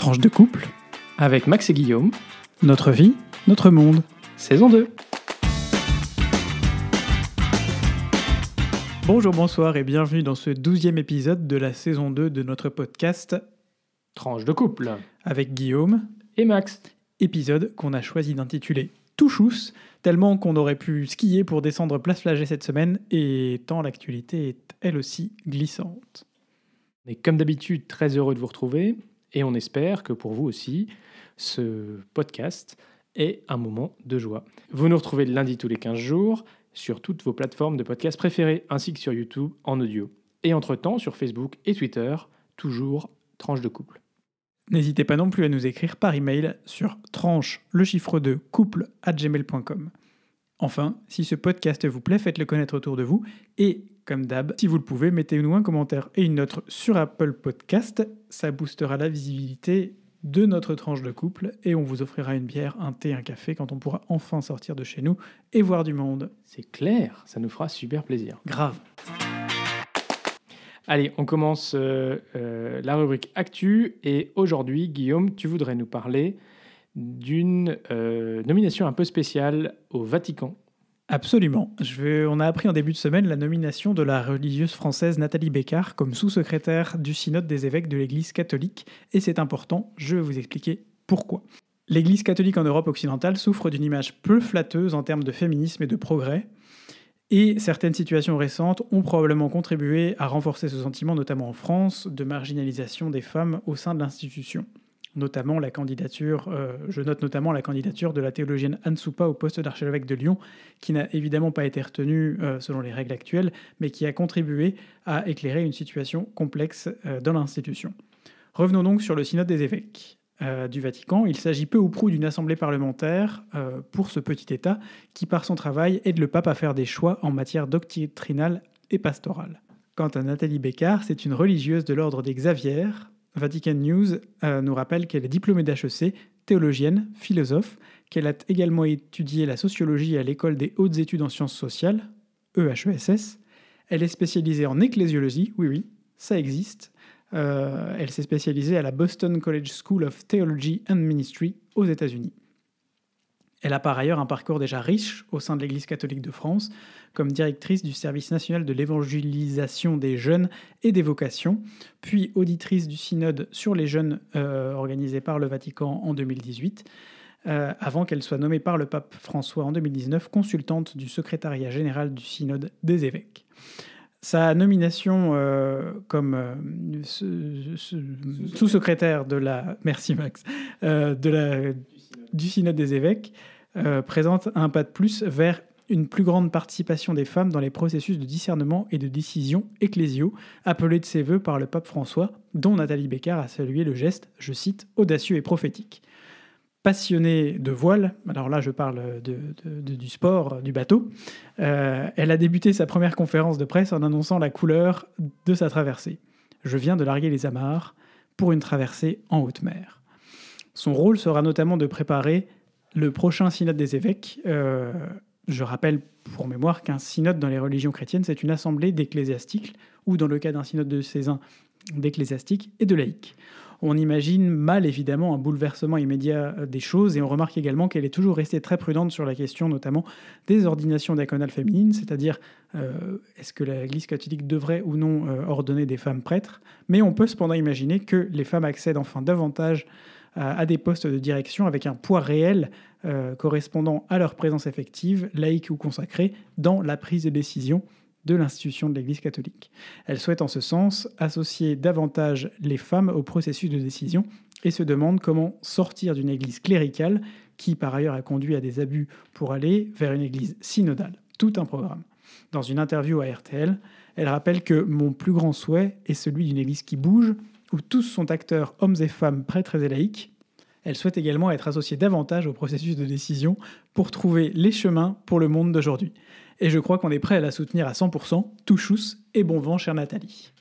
Tranche de couple, avec Max et Guillaume, notre vie, notre monde. saison 2. Bonjour, bonsoir et bienvenue dans ce douzième épisode de la saison 2 de notre podcast Tranche de couple. avec Guillaume. Et Max. Épisode qu'on a choisi d'intituler Touchous, tellement qu'on aurait pu skier pour descendre place Flagey cette semaine et tant l'actualité est elle aussi glissante. On est comme d'habitude très heureux de vous retrouver et on espère que pour vous aussi, ce podcast est un moment de joie. Vous nous retrouvez lundi tous les 15 jours sur toutes vos plateformes de podcast préférées ainsi que sur YouTube en audio. Et entre-temps sur Facebook et Twitter, toujours tranche de couple. N'hésitez pas non plus à nous écrire par email sur tranche le chiffre de couple at gmail.com. Enfin, si ce podcast vous plaît, faites-le connaître autour de vous et, comme d'hab, si vous le pouvez, mettez-nous un commentaire et une note sur Apple Podcast. Ça boostera la visibilité de notre tranche de couple et on vous offrira une bière, un thé, un café quand on pourra enfin sortir de chez nous et voir du monde. C'est clair, ça nous fera super plaisir. Grave. Allez, on commence euh, euh, la rubrique Actu et aujourd'hui, Guillaume, tu voudrais nous parler d'une euh, nomination un peu spéciale au Vatican. Absolument. On a appris en début de semaine la nomination de la religieuse française Nathalie Bécard comme sous-secrétaire du synode des évêques de l'Église catholique. Et c'est important, je vais vous expliquer pourquoi. L'Église catholique en Europe occidentale souffre d'une image peu flatteuse en termes de féminisme et de progrès. Et certaines situations récentes ont probablement contribué à renforcer ce sentiment, notamment en France, de marginalisation des femmes au sein de l'institution notamment la candidature, euh, je note notamment la candidature de la théologienne Anne Soupa au poste d'archevêque de Lyon, qui n'a évidemment pas été retenue euh, selon les règles actuelles, mais qui a contribué à éclairer une situation complexe euh, dans l'institution. Revenons donc sur le synode des évêques du Vatican. Il s'agit peu ou prou d'une assemblée parlementaire pour ce petit État qui, par son travail, aide le pape à faire des choix en matière doctrinale et pastorale. Quant à Nathalie Bécard, c'est une religieuse de l'ordre des Xavières, Vatican News euh, nous rappelle qu'elle est diplômée d'HEC, théologienne, philosophe, qu'elle a également étudié la sociologie à l'école des hautes études en sciences sociales, EHESS. Elle est spécialisée en ecclésiologie, oui oui, ça existe. Euh, elle s'est spécialisée à la Boston College School of Theology and Ministry aux États-Unis. Elle a par ailleurs un parcours déjà riche au sein de l'Église catholique de France, comme directrice du service national de l'évangélisation des jeunes et des vocations, puis auditrice du synode sur les jeunes euh, organisé par le Vatican en 2018, euh, avant qu'elle soit nommée par le pape François en 2019 consultante du secrétariat général du synode des évêques. Sa nomination euh, comme euh, sous-secrétaire de la merci Max euh, de la, du synode des évêques euh, présente un pas de plus vers une plus grande participation des femmes dans les processus de discernement et de décision ecclésiaux, appelés de ses voeux par le pape François, dont Nathalie Bécard a salué le geste, je cite, audacieux et prophétique. Passionnée de voile, alors là je parle de- du sport, du bateau, euh, elle a débuté sa première conférence de presse en annonçant la couleur de sa traversée. Je viens de larguer les amarres pour une traversée en haute mer. Son rôle sera notamment de préparer le prochain synode des évêques. Euh, je rappelle pour mémoire qu'un synode dans les religions chrétiennes, c'est une assemblée d'ecclésiastiques, ou dans le cas d'un synode de Césain, d'ecclésiastiques et de laïcs. On imagine mal évidemment un bouleversement immédiat des choses et on remarque également qu'elle est toujours restée très prudente sur la question notamment des ordinations diaconales féminines, c'est-à-dire euh, est-ce que l'Église catholique devrait ou non euh, ordonner des femmes prêtres, mais on peut cependant imaginer que les femmes accèdent enfin davantage à, des postes de direction avec un poids réel euh, correspondant à leur présence effective, laïque ou consacrée, dans la prise de décision de l'institution de l'Église catholique. Elle souhaite en ce sens associer davantage les femmes au processus de décision et se demande comment sortir d'une Église cléricale qui par ailleurs a conduit à des abus pour aller vers une Église synodale. Tout un programme. Dans une interview à RTL, elle rappelle que mon plus grand souhait est celui d'une Église qui bouge, où tous sont acteurs, hommes et femmes, prêtres et laïcs. Elle souhaite également être associée davantage au processus de décision pour trouver les chemins pour le monde d'aujourd'hui. Et je crois qu'on est prêt à la soutenir à 100%, tout chousse et bon vent, chère Nathalie.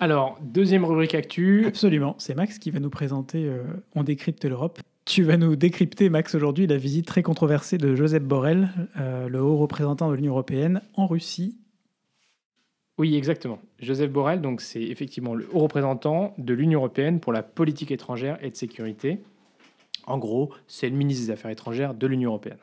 Alors, deuxième rubrique actu. Absolument, c'est Max qui va nous présenter euh, On décrypte l'Europe. Tu vas nous décrypter, Max, aujourd'hui la visite très controversée de Joseph Borrell, euh, le haut représentant de l'Union européenne, en Russie. Oui, exactement. Joseph Borrell, donc c'est effectivement le haut représentant de l'Union européenne pour la politique étrangère et de sécurité. En gros, c'est le ministre des Affaires étrangères de l'Union européenne.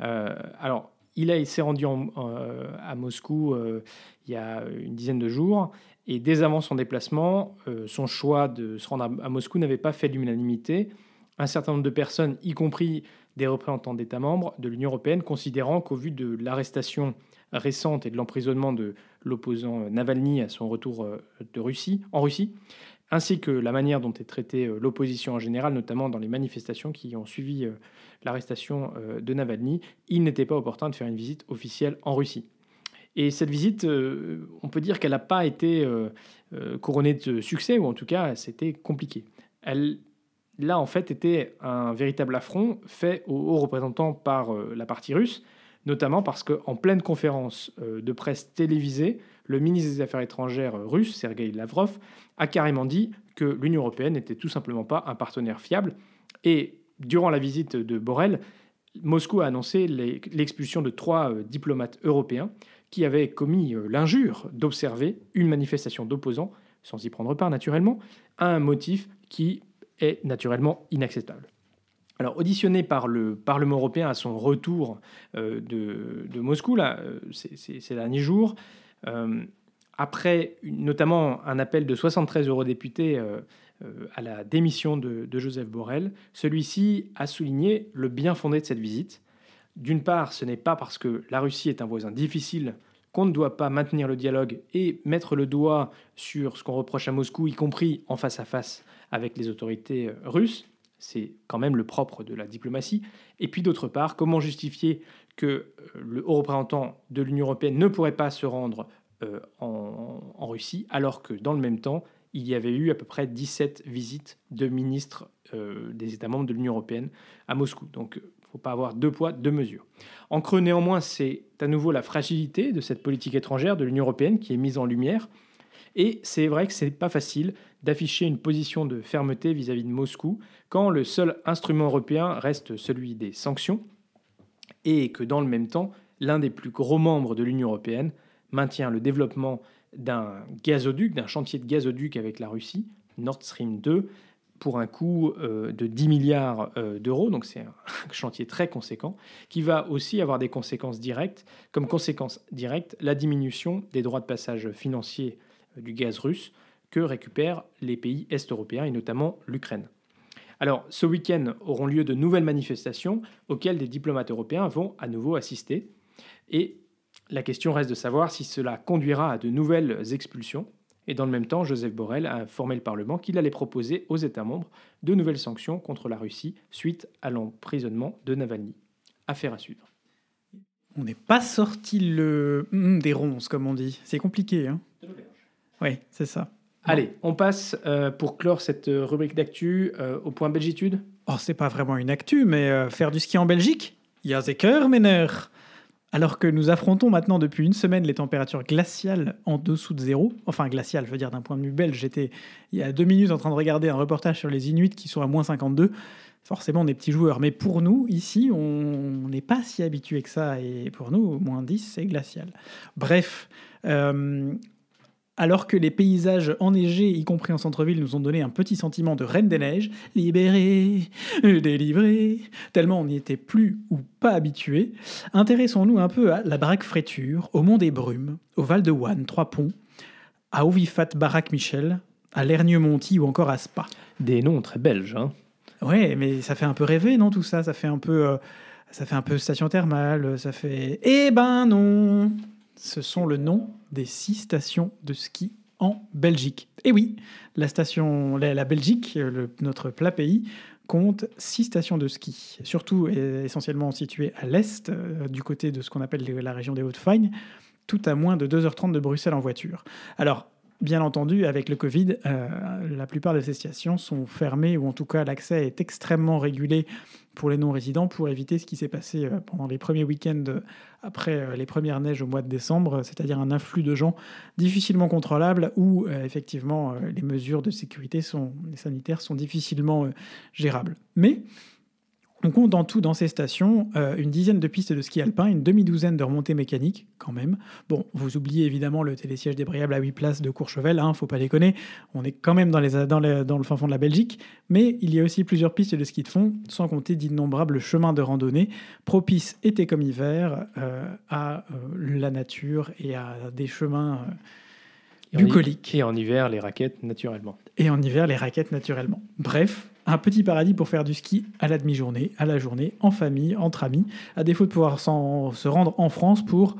Euh, alors, il s'est rendu euh, à Moscou euh, il y a une dizaine de jours, et dès avant son déplacement, son choix de se rendre à, Moscou n'avait pas fait l'unanimité. Un certain nombre de personnes, y compris des représentants d'États membres de l'Union européenne, considérant qu'au vu de l'arrestation récente et de l'emprisonnement de l'opposant Navalny à son retour de Russie, en Russie, ainsi que la manière dont est traitée euh, l'opposition en général, notamment dans les manifestations qui ont suivi euh, l'arrestation euh, de Navalny, il n'était pas opportun de faire une visite officielle en Russie. Et cette visite, on peut dire qu'elle n'a pas été couronnée de succès, ou en tout cas, c'était compliqué. Elle, là, en fait, était un véritable affront fait aux hauts représentants par la partie russe, notamment parce qu'en pleine conférence de presse télévisée, le ministre des Affaires étrangères russe, Sergei Lavrov, a carrément dit que l'Union européenne n'était tout simplement pas un partenaire fiable. Et durant la visite de Borrell, Moscou a annoncé l'expulsion de trois euh, diplomates européens qui avaient commis euh, l'injure d'observer une manifestation d'opposants, sans y prendre part naturellement, à un motif qui est naturellement inacceptable. Alors, auditionné par le Parlement européen à son retour euh, de, Moscou, là, ces derniers jours, euh, après notamment un appel de 73 eurodéputés euh, euh, à la démission de, Joseph Borrell, celui-ci a souligné le bien fondé de cette visite. D'une part, ce n'est pas parce que la Russie est un voisin difficile qu'on ne doit pas maintenir le dialogue et mettre le doigt sur ce qu'on reproche à Moscou, y compris en face à face avec les autorités russes. C'est quand même le propre de la diplomatie. Et puis d'autre part, comment justifier que euh, le haut représentant de l'Union européenne ne pourrait pas se rendre euh, en, Russie, alors que dans le même temps, il y avait eu à peu près 17 visites de ministres euh, des États membres de l'Union européenne à Moscou. Donc, il ne faut pas avoir deux poids, deux mesures. En creux, néanmoins, c'est à nouveau la fragilité de cette politique étrangère de l'Union européenne qui est mise en lumière. Et c'est vrai que ce n'est pas facile d'afficher une position de fermeté vis à -vis de Moscou quand le seul instrument européen reste celui des sanctions et que dans le même temps, l'un des plus gros membres de l'Union européenne maintient le développement d'un gazoduc, d'un chantier de gazoduc avec la Russie, Nord Stream 2, pour un coût euh, de 10 milliards euh, d'euros, donc c'est un chantier très conséquent, qui va aussi avoir des conséquences directes, comme conséquence directe la diminution des droits de passage financiers euh, du gaz russe que récupèrent les pays est-européens et notamment l'Ukraine. Alors, ce week-end auront lieu de nouvelles manifestations auxquelles des diplomates européens vont à nouveau assister. Et la question reste de savoir si cela conduira à de nouvelles expulsions. Et dans le même temps, Joseph Borrell a informé le Parlement qu'il allait proposer aux États membres de nouvelles sanctions contre la Russie suite à l'emprisonnement de Navalny. Affaire à suivre. On n'est pas sorti le hum, des ronces, comme on dit. C'est compliqué. Hein oui, c'est ça. Allez, on passe euh, pour clore cette euh, rubrique d'actu euh, au point Belgitude. Oh, c'est pas vraiment une actu, mais faire du ski en Belgique, il y a des meneur. Alors que nous affrontons maintenant depuis une semaine les températures glaciales en dessous de zéro, enfin glaciales, je veux dire d'un point de vue belge, j'étais il y a deux minutes en train de regarder un reportage sur les Inuits qui sont à moins 52. Forcément, des petits joueurs. Mais pour nous, ici, on n'est pas si habitué que ça. Et pour nous, moins 10, c'est glacial. Bref, alors que les paysages enneigés, y compris en centre-ville, nous ont donné un petit sentiment de reine des neiges, libéré, délivré, tellement on n'y était plus ou pas habitué, intéressons-nous un peu à la baraque Fréture, au Mont des Brumes, au Val de Wanne, Trois Ponts, à Ovifat Baraque Michel, à Lernieux-Monty ou encore à Spa. Des noms très belges, hein. Ouais, mais ça fait un peu rêver, non, tout ça? Ça fait un peu, euh, ça fait un peu station thermale, ça fait... Eh ben non ce sont le nom des six stations de ski en Belgique. Et oui, la station, la, Belgique, notre plat pays, compte six stations de ski, surtout essentiellement situées à l'est, euh, du côté de ce qu'on appelle la région des Hautes-Fagnes, tout à moins de 2h30 de Bruxelles en voiture. Alors, Bien entendu, avec le Covid, euh, la plupart de ces stations sont fermées ou en tout cas l'accès est extrêmement régulé pour les non-résidents pour éviter ce qui s'est passé euh, pendant les premiers week-ends après euh, les premières neiges au mois de décembre, c'est-à-dire un afflux de gens difficilement contrôlable où effectivement les mesures de sécurité sont, sanitaires sont difficilement gérables. Mais On compte en tout dans ces stations euh, une dizaine de pistes de ski alpin, une demi-douzaine de remontées mécaniques, quand même. Bon, vous oubliez évidemment le télésiège débrayable à 8 places de Courchevel, hein, faut pas déconner. On est quand même dans, les, dans, dans, le fin fond de la Belgique. Mais il y a aussi plusieurs pistes de ski de fond, sans compter d'innombrables chemins de randonnée, propices été comme hiver euh, à euh, la nature et à des chemins bucoliques. Et en hiver, les raquettes, naturellement. Et en hiver, les raquettes, naturellement. Bref, un petit paradis pour faire du ski à la demi-journée, à la journée, en famille, entre amis, à défaut de pouvoir se rendre en France pour...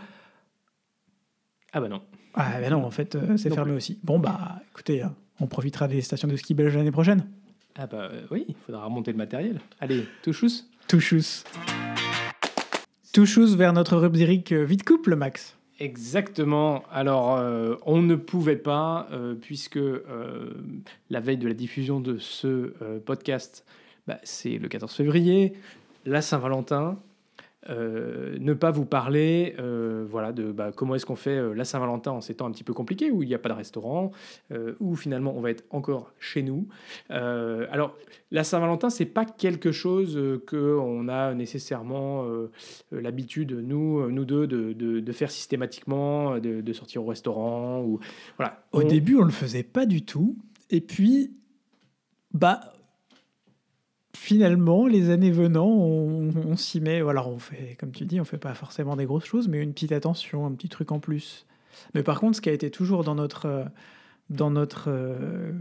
Ah bah non. Ah bah non, en fait, euh, c'est fermé aussi. Bon bah, écoutez, hein, on profitera des stations de ski belges l'année prochaine. Ah bah euh, oui, il faudra remonter le matériel. Allez, touchous Touchous. Touchous vers notre rubrique euh, vite couple, Max. Exactement. Alors, euh, on ne pouvait pas, euh, puisque euh, la veille de la diffusion de ce podcast, bah, c'est le 14 février, la Saint-Valentin. Euh, ne pas vous parler euh, voilà, de bah, comment est-ce qu'on fait euh, la Saint-Valentin en ces temps un petit peu compliqués, où il n'y a pas de restaurant, où finalement on va être encore chez nous. alors, la Saint-Valentin, c'est pas quelque chose qu'on a nécessairement l'habitude, nous, nous deux, de, de, faire systématiquement, de, de, sortir au restaurant. Ou, voilà. Au début, on le faisait pas du tout. Et puis, bah, finalement, les années venant, on, s'y met. Alors, on fait, comme tu dis, on fait pas forcément des grosses choses, mais une petite attention, un petit truc en plus. Mais par contre, ce qui a été toujours dans notre, dans notre euh,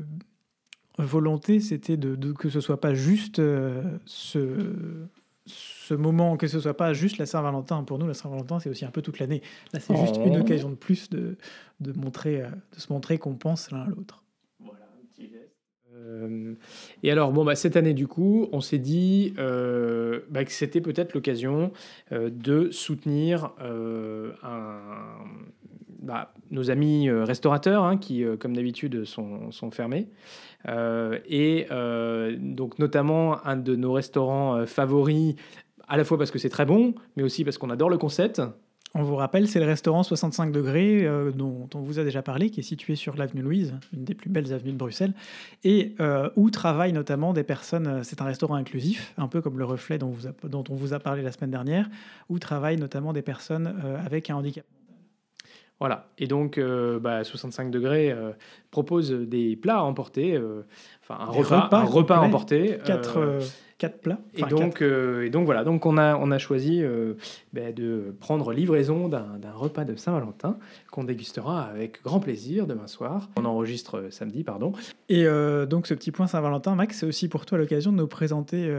volonté, c'était de, que ce soit pas juste euh, ce, ce moment, que ce soit pas juste la Saint-Valentin. Pour nous, la Saint-Valentin, c'est aussi un peu toute l'année. Là, c'est juste une oh. occasion de plus de, de, montrer, euh, de se montrer qu'on pense l'un à l'autre. Euh, et alors, bon, bah, cette année, du coup, on s'est dit euh, bah, que c'était peut-être l'occasion euh, de soutenir bah, nos amis restaurateurs, hein, qui, comme d'habitude, sont, sont, fermés. et donc, notamment, un de nos restaurants favoris, à la fois parce que c'est très bon, mais aussi parce qu'on adore le concept, on vous rappelle, c'est le restaurant 65 degrés euh, dont, on vous a déjà parlé, qui est situé sur l'avenue Louise, une des plus belles avenues de Bruxelles, et euh, où travaillent notamment des personnes. Euh, c'est un restaurant inclusif, un peu comme le reflet dont, on vous a parlé la semaine dernière, où travaillent notamment des personnes avec un handicap. Voilà, et donc 65 bah, degrés propose des plats à emporter, enfin un repas, un repas à emporter. Quatre quatre plats. et, donc, euh, et donc voilà, donc on a, on a choisi euh, ben, de prendre livraison d'un repas de Saint-Valentin qu'on dégustera avec grand plaisir demain soir. On enregistre euh, samedi, pardon. Et donc ce petit point Saint-Valentin, Max, c'est aussi pour toi l'occasion de nous présenter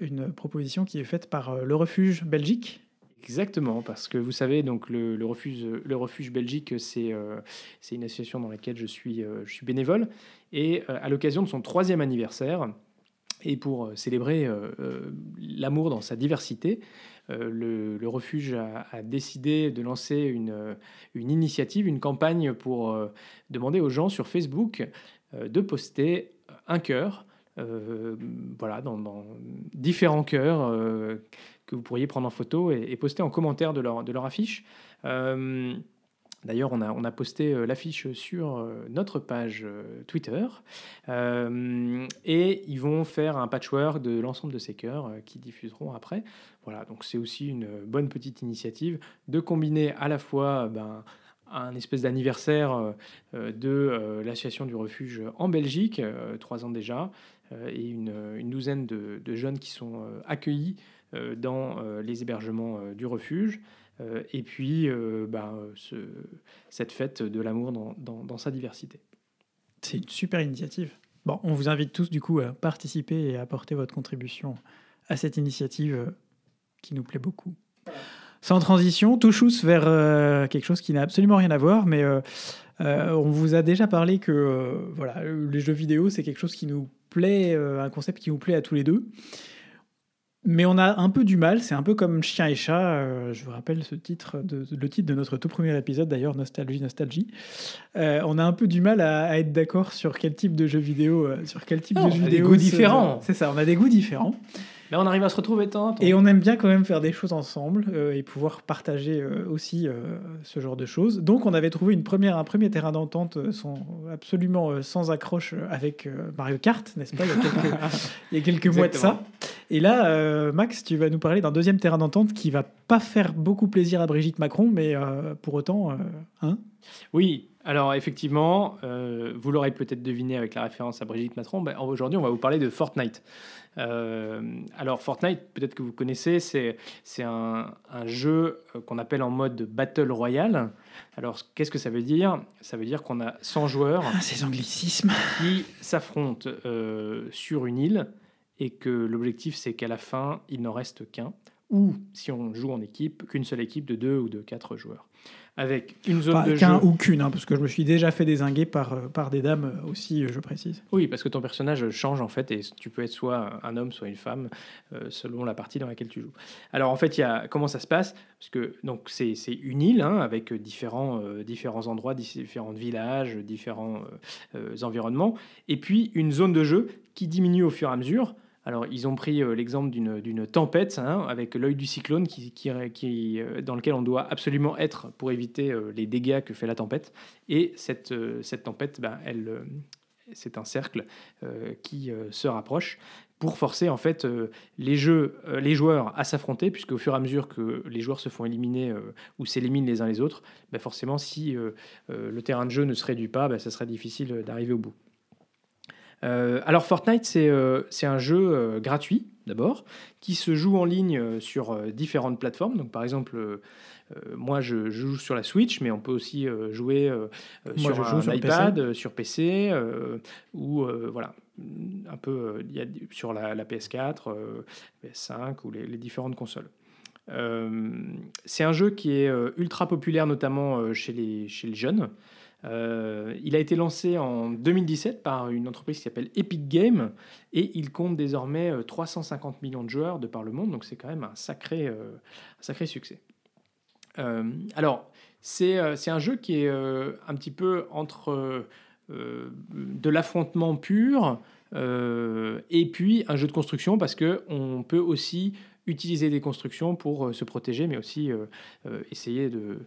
une proposition qui est faite par le Refuge Belgique. Exactement, parce que vous savez, donc le, refuge, le refuge Belgique, c'est c'est une association dans laquelle je suis, je suis bénévole. Et à l'occasion de son troisième anniversaire, et pour euh, célébrer euh, euh, l'amour dans sa diversité, le, refuge a, décidé de lancer une, une, initiative, une campagne pour demander aux gens sur Facebook de poster un cœur, voilà, dans, différents cœurs que vous pourriez prendre en photo et, poster en commentaire de leur, de leur affiche. D'ailleurs, on a, on a, posté euh, l'affiche sur euh, notre page euh, Twitter. et ils vont faire un patchwork de l'ensemble de ces chœurs qui diffuseront après. Voilà, donc c'est aussi une bonne petite initiative de combiner à la fois ben, un espèce d'anniversaire de l'association du refuge en Belgique, trois ans déjà, et une, douzaine de, jeunes qui sont accueillis dans les hébergements du refuge. Euh, et puis euh, bah, ce, cette fête de l'amour dans, sa diversité. C'est une super initiative. Bon, on vous invite tous du coup à participer et à apporter votre contribution à cette initiative euh, qui nous plaît beaucoup. Sans transition, touchous vers quelque chose qui n'a absolument rien à voir, mais on vous a déjà parlé que voilà, les jeux vidéo, c'est quelque chose qui nous plaît, un concept qui nous plaît à tous les deux. Mais on a un peu du mal, c'est un peu comme Chien et Chat. Euh, je vous rappelle ce titre, de, le titre de notre tout premier épisode d'ailleurs, Nostalgie, Nostalgie. Euh, on a un peu du mal à, être d'accord sur quel type de jeu vidéo, euh, sur quel type de jeu vidéo. Des goûts différents. C'est ça, on a des goûts différents. Là, on arrive à se retrouver tant. Et on aime bien quand même faire des choses ensemble et pouvoir partager aussi ce genre de choses. Donc, on avait trouvé une première, un premier terrain d'entente absolument sans accroche avec Mario Kart, n'est-ce pas? Il y a quelques, il y a quelques mois de ça. Et là, euh, Max, tu vas nous parler d'un deuxième terrain d'entente qui va pas faire beaucoup plaisir à Brigitte Macron, mais euh, pour autant, euh, hein? Oui, alors effectivement, vous l'aurez peut-être deviné avec la référence à Brigitte Macron, ben, aujourd'hui on va vous parler de Fortnite. Alors Fortnite, peut-être que vous connaissez, c'est c'est un, un jeu qu'on appelle en mode Battle Royale. Alors qu'est-ce que ça veut dire? Ça veut dire qu'on a 100 joueurs Ah, Ces anglicismes. qui s'affrontent sur une île et que l'objectif c'est qu'à la fin il n'en reste qu'un ou si on joue en équipe qu'une seule équipe de deux ou de quatre joueurs. Avec une zone Pas de qu'un jeu ou qu'une, hein, parce que je me suis déjà fait désinguer par, euh, par des dames euh, aussi, euh, je précise. oui parce que ton personnage change en fait et tu peux être soit un homme soit une femme euh, selon la partie dans laquelle tu joues. Alors en fait y a comment ça se passe? Parce que donc c'est c'est une île hein, avec différents euh, différents endroits différents villages différents euh, environnements et puis une zone de jeu qui diminue au fur et à mesure Alors, ils ont pris euh, l'exemple d'une tempête hein, avec l'œil du cyclone qui, euh, dans lequel on doit absolument être pour éviter euh, les dégâts que fait la tempête. Et cette, euh, cette tempête, ben, euh, c'est un cercle euh, qui euh, se rapproche pour forcer en fait euh, les, jeux, euh, les joueurs à s'affronter, puisque au fur et à mesure que les joueurs se font éliminer euh, ou s'éliminent les uns les autres, ben, forcément, si euh, euh, le terrain de jeu ne se réduit pas, ben, ça serait difficile d'arriver au bout. Euh, alors Fortnite, c'est euh, un jeu euh, gratuit d'abord, qui se joue en ligne sur différentes plateformes. Donc par exemple, moi je, je joue sur la Switch, mais on peut aussi jouer Moi, sur je joue un sur iPad, euh, sur PC, ou voilà, un peu il y a du- sur la, la PS4, euh, PS5 ou les, les différentes consoles. Euh, c'est un jeu qui est ultra populaire, notamment chez, les, chez les jeunes. Euh, il a été lancé en 2017 par une entreprise qui s'appelle Epic Games et il compte désormais euh, 350 millions de joueurs de par le monde, donc c'est quand même un sacré, euh, succès. Euh, alors, c'est euh, un jeu qui est euh, un petit peu entre euh, euh, de l'affrontement pur euh, et puis un jeu de construction parce que on peut aussi utiliser des constructions pour euh, se protéger, mais aussi euh, euh, essayer de,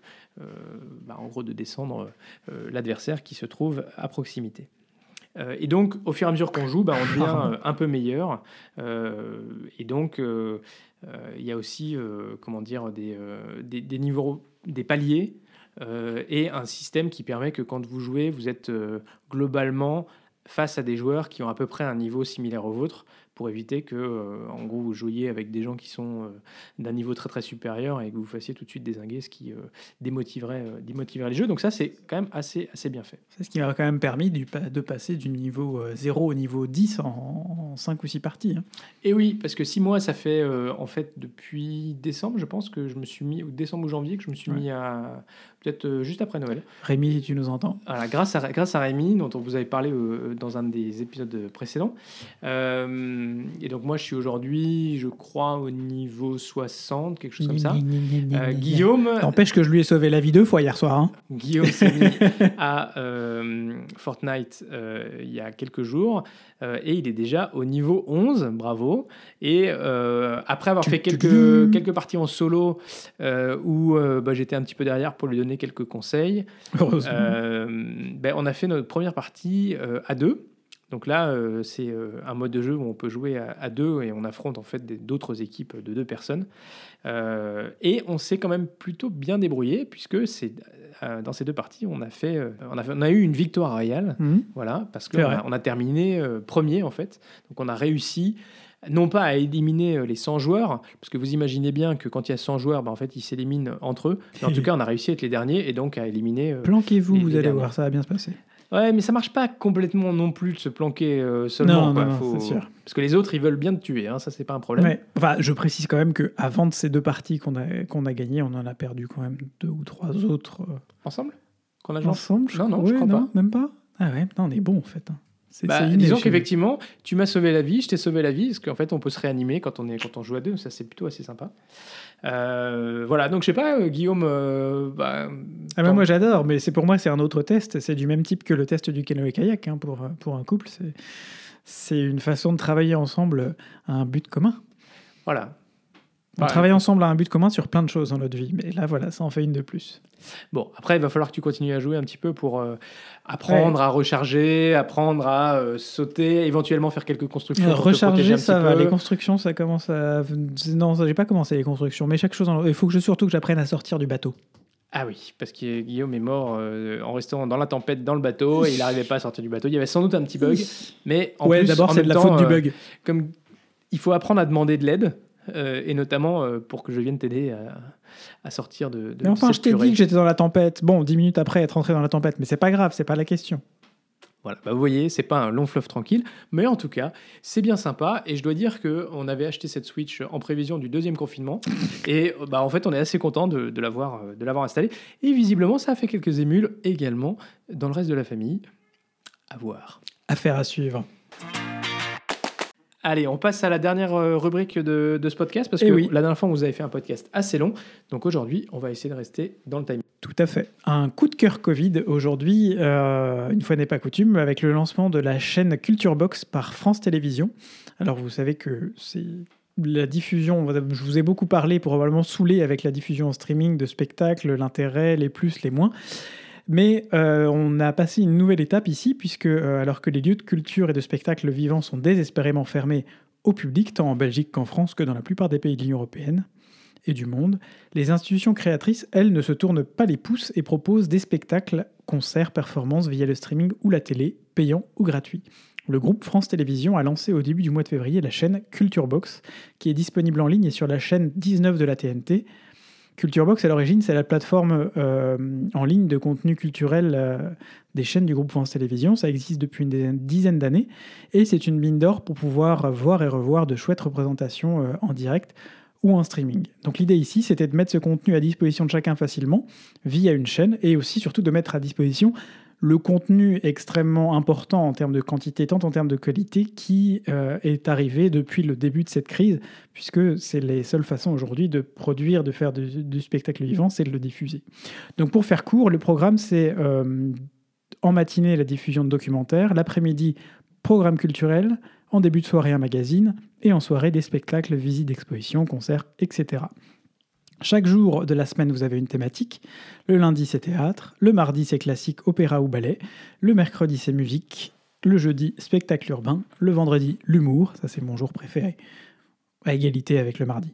bah, en gros, de descendre l'adversaire qui se trouve à proximité. Et donc, au fur et à mesure qu'on joue, bah, on devient un peu meilleur. Euh, et donc, euh, euh, il y a aussi, comment dire, des, des, des niveaux, des paliers et un système qui permet que quand vous jouez, vous êtes globalement face à des joueurs qui ont à peu près un niveau similaire au vôtre pour éviter que, euh, en gros, vous jouiez avec des gens qui sont euh, d'un niveau très très supérieur et que vous fassiez tout de suite désinguer, ce qui euh, démotiverait, démotiverait les jeux. Donc ça, c'est quand même assez, assez bien fait. C'est ce qui m'a quand même permis de passer du niveau euh, 0 au niveau 10 en, 5 ou 6 parties. hein. Et oui, parce que six mois, ça fait en fait depuis décembre, je pense que je me suis mis, ou décembre ou janvier, que je me suis Ouais. mis à peut-être juste après Noël. Rémi, si tu nous entends. Voilà, grâce à, grâce à Rémi, dont on vous avait parlé dans un des épisodes précédents. Euh, et donc moi, je suis aujourd'hui, je crois, au niveau 60, quelque chose comme ça. Euh, Guillaume, N'empêche que je lui ai sauvé la vie deux fois hier soir. hein. Guillaume s'est mis à euh, Fortnite euh, il y a quelques jours euh, et il est déjà au niveau 11, bravo. Et euh, après avoir fait quelques, parties en solo euh, où euh, bah, j'étais un petit peu derrière pour lui donner quelques conseils, euh, ben, on a fait notre première partie euh, à deux. Donc là, euh, c'est euh, un mode de jeu où on peut jouer à, à deux et on affronte en fait d'autres équipes de deux personnes. Euh, et on s'est quand même plutôt bien débrouillé puisque c'est euh, dans ces deux parties, on a fait, on a, fait- on a eu une victoire royale. Mhm. Voilà, parce qu'on a, on a terminé premier en fait. Donc on a réussi non pas à éliminer les 100 joueurs, parce que vous imaginez bien que quand il y a 100 joueurs, ben, en fait ils s'éliminent entre eux. Mais en tout cas, on a réussi à être les derniers et donc à éliminer. euh, Planquez-vous, les- vous les allez derniers. voir, ça va bien se passer. Ouais, mais ça marche pas complètement non plus de se planquer euh, seulement. Non, quoi. non, non, Faut- c'est sûr. Parce que les autres, ils veulent bien te tuer, hein, ça c'est pas un problème. Ouais. Enfin, je précise quand même que avant de ces deux parties qu'on a, qu'on a gagnées, on en a perdu quand même deux ou trois autres euh, Ensemble? Qu'on a joué? ensemble. Non, non, je crois pas. Même pas? Ah ouais, non, on est bon en fait. hein. C'est, Bah, disons qu'effectivement, tu m'as sauvé la vie, je t'ai sauvé la vie, parce qu'en fait, on peut se réanimer quand on, est, quand on joue à deux, ça c'est plutôt assez sympa. Euh, voilà, donc je sais pas, euh, Guillaume. euh, bah. Ah, tant- moi j'adore, mais c'est pour moi c'est un autre test. C'est du même type que le test du canoë-kayak hein, pour, pour un couple. C'est, c'est une façon de travailler ensemble à un but commun. Voilà. On travaille ensemble à un but commun sur plein de choses dans notre vie, mais là, voilà, ça en fait une de plus. Bon, après, il va falloir que tu continues à jouer un petit peu pour euh, apprendre à recharger, apprendre à euh, sauter, éventuellement faire quelques constructions. pour Recharger, ça va. peu. Les constructions, ça commence à. Non, j'ai pas commencé les constructions, mais chaque chose. le- Il faut que je surtout que j'apprenne à sortir du bateau. Ah oui, parce que Guillaume est mort euh, en restant dans la tempête dans le bateau et il n'arrivait pas à sortir du bateau. Il y avait sans doute un petit bug, mais en ouais, plus, d'abord, en c'est de la faute du bug. Comme il faut apprendre à demander de l'aide, euh, et notamment euh, pour que je vienne t'aider à, à sortir de, de Mais enfin, je t'ai dit que j'étais dans la tempête. Bon, dix minutes après être rentré dans la tempête, mais c'est pas grave, c'est pas la question. Voilà, bah, vous voyez, c'est pas un long fleuve tranquille, mais en tout cas, c'est bien sympa. Et je dois dire que on avait acheté cette Switch en prévision du deuxième confinement, et bah en fait, on est assez content de, de l'avoir euh, de l'avoir installée. Et visiblement, ça a fait quelques émules également dans le reste de la famille. À voir. Affaire à suivre. Allez, on passe à la dernière euh, rubrique de, de ce podcast parce Eh que oui. la dernière fois, on vous avait fait un podcast assez long. Donc aujourd'hui, on va essayer de rester dans le timing. Tout à fait. Un coup de cœur Covid aujourd'hui, euh, une fois n'est pas coutume, avec le lancement de la chaîne Culture Box par France Télévisions. Alors vous savez que c'est la diffusion, je vous ai beaucoup parlé, probablement saoulé avec la diffusion en streaming de spectacles, l'intérêt, les plus, les moins. Mais euh, on a passé une nouvelle étape ici, puisque euh, alors que les lieux de culture et de spectacle vivants sont désespérément fermés au public, tant en Belgique qu'en France que dans la plupart des pays de l'Union européenne et du monde, les institutions créatrices, elles, ne se tournent pas les pouces et proposent des spectacles, concerts, performances via le streaming ou la télé, payants ou gratuits. Le groupe France Télévisions a lancé au début du mois de février la chaîne Culture Box, qui est disponible en ligne et sur la chaîne 19 de la TNT. Culture Box, à l'origine, c'est la plateforme euh, en ligne de contenu culturel euh, des chaînes du groupe France Télévisions. Ça existe depuis une dizaine- dizaine d'années et c'est une mine d'or pour pouvoir voir et revoir de chouettes représentations euh, en direct ou en streaming. Donc l'idée ici, c'était de mettre ce contenu à disposition de chacun facilement via une chaîne et aussi surtout de mettre à disposition le contenu extrêmement important en termes de quantité, tant en termes de qualité, qui euh, est arrivé depuis le début de cette crise, puisque c'est les seules façons aujourd'hui de produire, de faire du, spectacle vivant, c'est de le diffuser. Donc pour faire court, le programme, c'est euh, en matinée la diffusion de documentaires, l'après-midi, programme culturel, en début de soirée un magazine, et en soirée des spectacles, visites d'expositions, concerts, etc. Chaque jour de la semaine, vous avez une thématique. Le lundi, c'est théâtre. Le mardi, c'est classique, opéra ou ballet. Le mercredi, c'est musique. Le jeudi, spectacle urbain. Le vendredi, l'humour. Ça, c'est mon jour préféré. À égalité avec le mardi.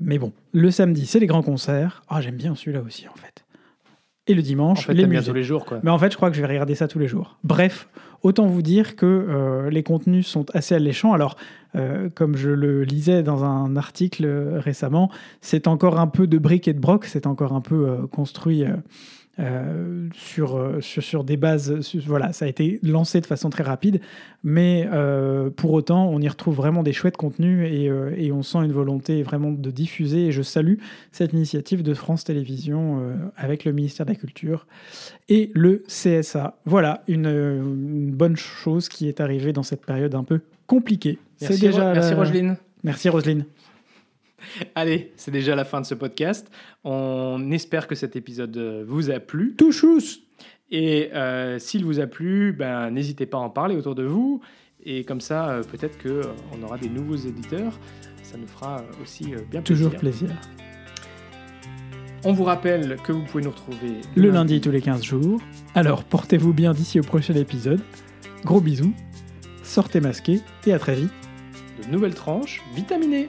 Mais bon, le samedi, c'est les grands concerts. Ah, j'aime bien celui-là aussi, en fait. Et le En dimanche, fait, les musées. tous les jours, quoi. Mais en fait, je crois que je vais regarder ça tous les jours. Bref, autant vous dire que euh, les contenus sont assez alléchants. Alors, euh, comme je le lisais dans un article euh, récemment, c'est encore un peu de briques et de broc, c'est encore un peu euh, construit euh, sur, euh, sur, sur des bases. sur- voilà, ça a été lancé de façon très rapide, mais euh, pour autant, on y retrouve vraiment des chouettes contenus et, euh, et on sent une volonté vraiment de diffuser. Et je salue cette initiative de France Télévisions avec le ministère de la Culture et le CSA. Voilà une, une bonne chose qui est arrivée dans cette période un peu compliquée. Merci, déjà Ro- merci Rogeline. Merci Roselyne. Allez, c'est déjà la fin de ce podcast. On espère que cet épisode euh, vous a plu. Touchous Et euh, s'il vous a plu, ben, n'hésitez pas à en parler autour de vous. Et comme ça, euh, peut-être qu'on aura des nouveaux éditeurs. Ça nous fera aussi bien Toujours plaisir. plaisir. On vous rappelle que vous pouvez nous retrouver Le lundi tous les 15 jours. Alors portez-vous bien d'ici au prochain épisode. Gros bisous. Sortez masqués et à très vite. de nouvelles tranches vitaminées.